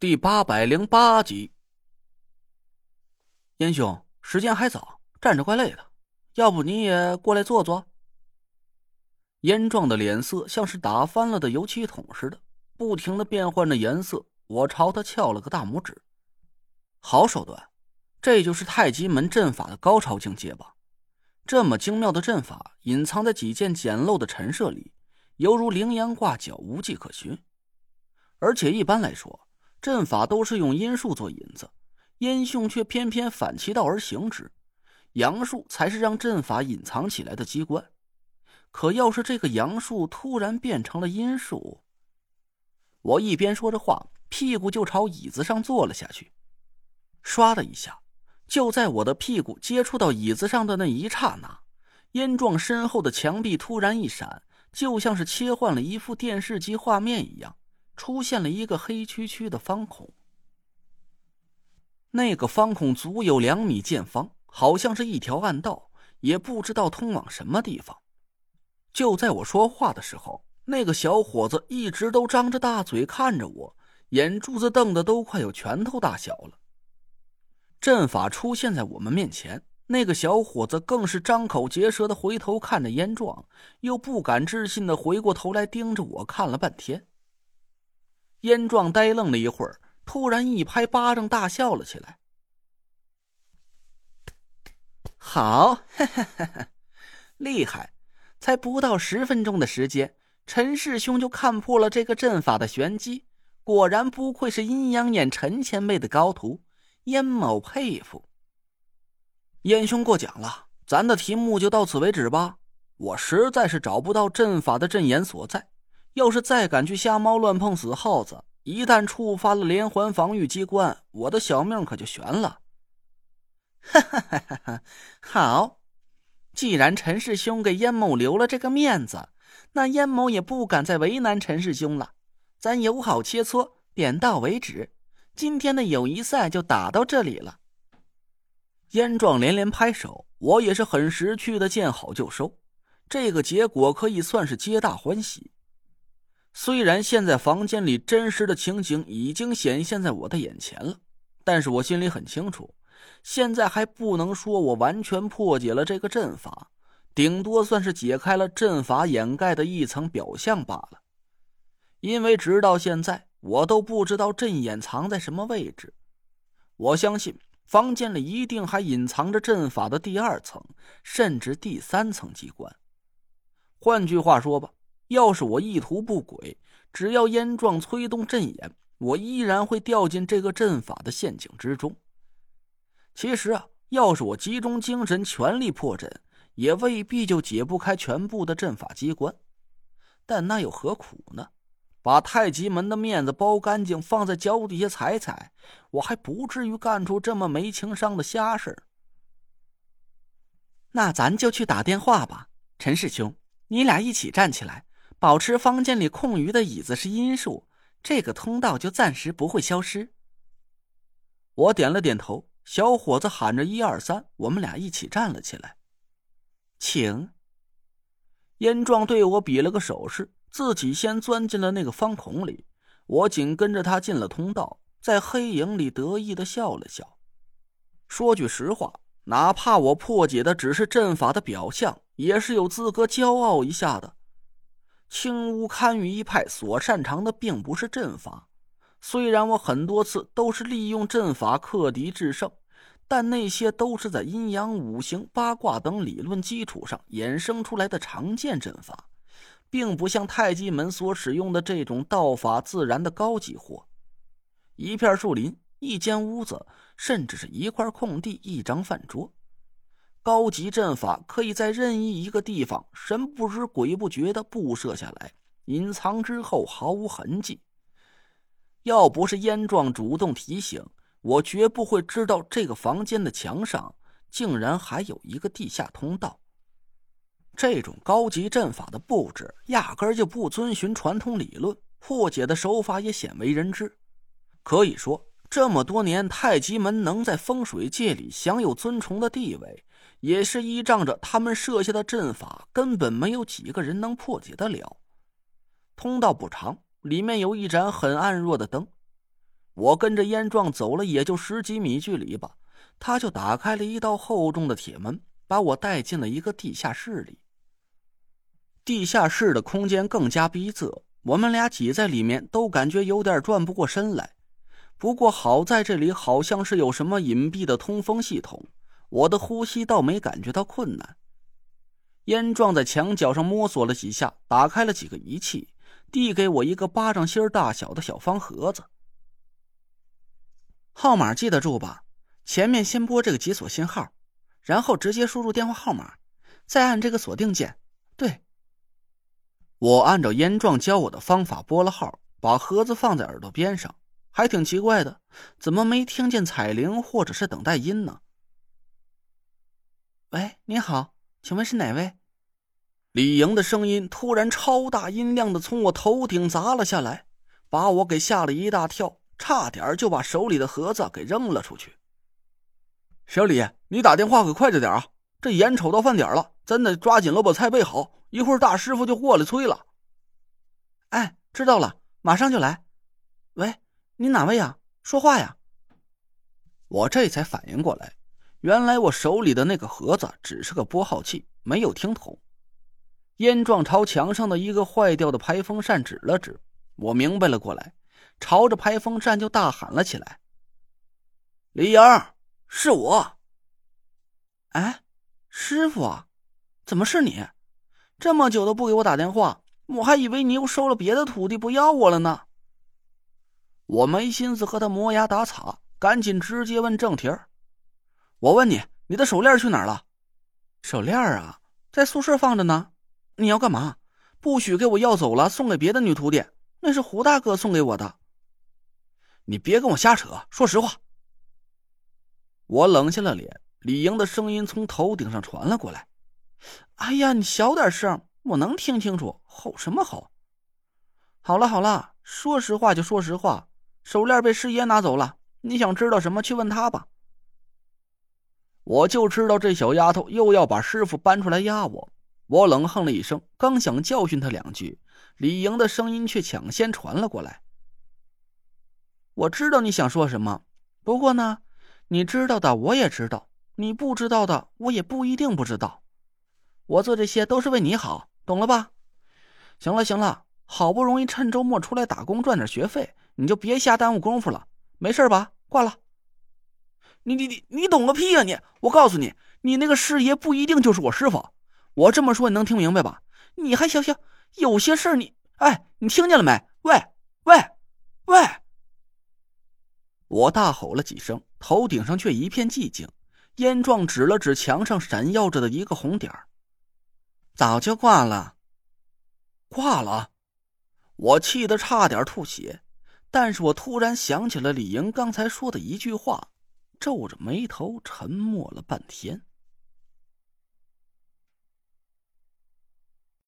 第八百零八集，燕兄，时间还早，站着怪累的，要不你也过来坐坐？燕壮的脸色像是打翻了的油漆桶似的，不停的变换着颜色。我朝他翘了个大拇指，好手段，这就是太极门阵法的高超境界吧？这么精妙的阵法，隐藏在几件简陋的陈设里，犹如羚羊挂角，无迹可寻。而且一般来说。阵法都是用阴术做引子，阴兄却偏偏反其道而行之，阳术才是让阵法隐藏起来的机关。可要是这个阳术突然变成了阴术，我一边说着话，屁股就朝椅子上坐了下去。唰的一下，就在我的屁股接触到椅子上的那一刹那，燕壮身后的墙壁突然一闪，就像是切换了一副电视机画面一样。出现了一个黑黢黢的方孔，那个方孔足有两米见方，好像是一条暗道，也不知道通往什么地方。就在我说话的时候，那个小伙子一直都张着大嘴看着我，眼珠子瞪得都快有拳头大小了。阵法出现在我们面前，那个小伙子更是张口结舌的回头看着燕壮，又不敢置信的回过头来盯着我看了半天。燕壮呆愣了一会儿，突然一拍巴掌，大笑了起来。好，厉害！才不到十分钟的时间，陈师兄就看破了这个阵法的玄机。果然不愧是阴阳眼陈前辈的高徒，燕某佩服。燕兄过奖了，咱的题目就到此为止吧。我实在是找不到阵法的阵眼所在。要是再敢去瞎猫乱碰死耗子，一旦触发了连环防御机关，我的小命可就悬了。哈哈哈哈哈！好，既然陈师兄给燕某留了这个面子，那燕某也不敢再为难陈师兄了。咱友好切磋，点到为止。今天的友谊赛就打到这里了。燕壮连连拍手，我也是很识趣的，见好就收。这个结果可以算是皆大欢喜。虽然现在房间里真实的情景已经显现在我的眼前了，但是我心里很清楚，现在还不能说我完全破解了这个阵法，顶多算是解开了阵法掩盖的一层表象罢了。因为直到现在，我都不知道阵眼藏在什么位置。我相信房间里一定还隐藏着阵法的第二层，甚至第三层机关。换句话说吧。要是我意图不轨，只要燕壮催动阵眼，我依然会掉进这个阵法的陷阱之中。其实啊，要是我集中精神，全力破阵，也未必就解不开全部的阵法机关。但那又何苦呢？把太极门的面子包干净，放在脚底下踩踩，我还不至于干出这么没情商的瞎事那咱就去打电话吧，陈师兄，你俩一起站起来。保持房间里空余的椅子是阴数，这个通道就暂时不会消失。我点了点头，小伙子喊着“一二三”，我们俩一起站了起来。请。燕壮对我比了个手势，自己先钻进了那个方孔里，我紧跟着他进了通道，在黑影里得意的笑了笑。说句实话，哪怕我破解的只是阵法的表象，也是有资格骄傲一下的。青乌堪舆一派所擅长的并不是阵法，虽然我很多次都是利用阵法克敌制胜，但那些都是在阴阳五行、八卦等理论基础上衍生出来的常见阵法，并不像太极门所使用的这种道法自然的高级货。一片树林，一间屋子，甚至是一块空地、一张饭桌。高级阵法可以在任意一个地方神不知鬼不觉的布设下来，隐藏之后毫无痕迹。要不是燕壮主动提醒，我绝不会知道这个房间的墙上竟然还有一个地下通道。这种高级阵法的布置压根就不遵循传统理论，破解的手法也鲜为人知。可以说，这么多年太极门能在风水界里享有尊崇的地位。也是依仗着他们设下的阵法，根本没有几个人能破解得了。通道不长，里面有一盏很暗弱的灯。我跟着燕壮走了也就十几米距离吧，他就打开了一道厚重的铁门，把我带进了一个地下室里。地下室的空间更加逼仄，我们俩挤在里面都感觉有点转不过身来。不过好在这里好像是有什么隐蔽的通风系统，我的呼吸倒没感觉到困难。燕壮在墙角上摸索了几下，打开了几个仪器，递给我一个巴掌心大小的小方盒子。号码记得住吧？前面先拨这个解锁信号，然后直接输入电话号码，再按这个锁定键。对。我按照燕壮教我的方法拨了号，把盒子放在耳朵边上，还挺奇怪的，怎么没听见彩铃或者是等待音呢？喂，你好，请问是哪位？李莹的声音突然超大音量的从我头顶砸了下来，把我给吓了一大跳，差点就把手里的盒子给扔了出去。小李，你打电话可快着点啊！这眼瞅到饭点了，咱得抓紧了把菜备好。一会儿大师傅就过来催了。哎，知道了，马上就来。喂，你哪位呀？说话呀！我这才反应过来，原来我手里的那个盒子只是个拨号器，没有听筒。燕壮朝墙上的一个坏掉的排风扇指了指，我明白了过来，朝着排风扇就大喊了起来：“李莹，是我！哎，师傅啊，怎么是你？”这么久都不给我打电话，我还以为你又收了别的徒弟不要我了呢。我没心思和他磨牙打草，赶紧直接问正题儿。我问你，你的手链去哪儿了？手链啊，在宿舍放着呢。你要干嘛？不许给我要走了，送给别的女徒弟。那是胡大哥送给我的。你别跟我瞎扯，说实话。我冷下了脸，李莹的声音从头顶上传了过来。哎呀，你小点声，我能听清楚。吼什么吼？好了好了，说实话就说实话，手链被师爷拿走了。你想知道什么，去问他吧。我就知道这小丫头又要把师傅搬出来压我。我冷哼了一声，刚想教训她两句，李莹的声音却抢先传了过来。我知道你想说什么，不过呢，你知道的我也知道，你不知道的我也不一定不知道。我做这些都是为你好，懂了吧？行了行了，好不容易趁周末出来打工赚点学费，你就别瞎耽误功夫了。没事吧？挂了。你你你你懂个屁啊！你，我告诉你，你那个师爷不一定就是我师傅。我这么说你能听明白吧？你还行行，有些事儿你……哎，你听见了没？喂喂喂！我大吼了几声，头顶上却一片寂静。燕壮指了指墙上闪耀着的一个红点儿。早就挂了，挂了！我气得差点吐血，但是我突然想起了李莹刚才说的一句话，皱着眉头沉默了半天。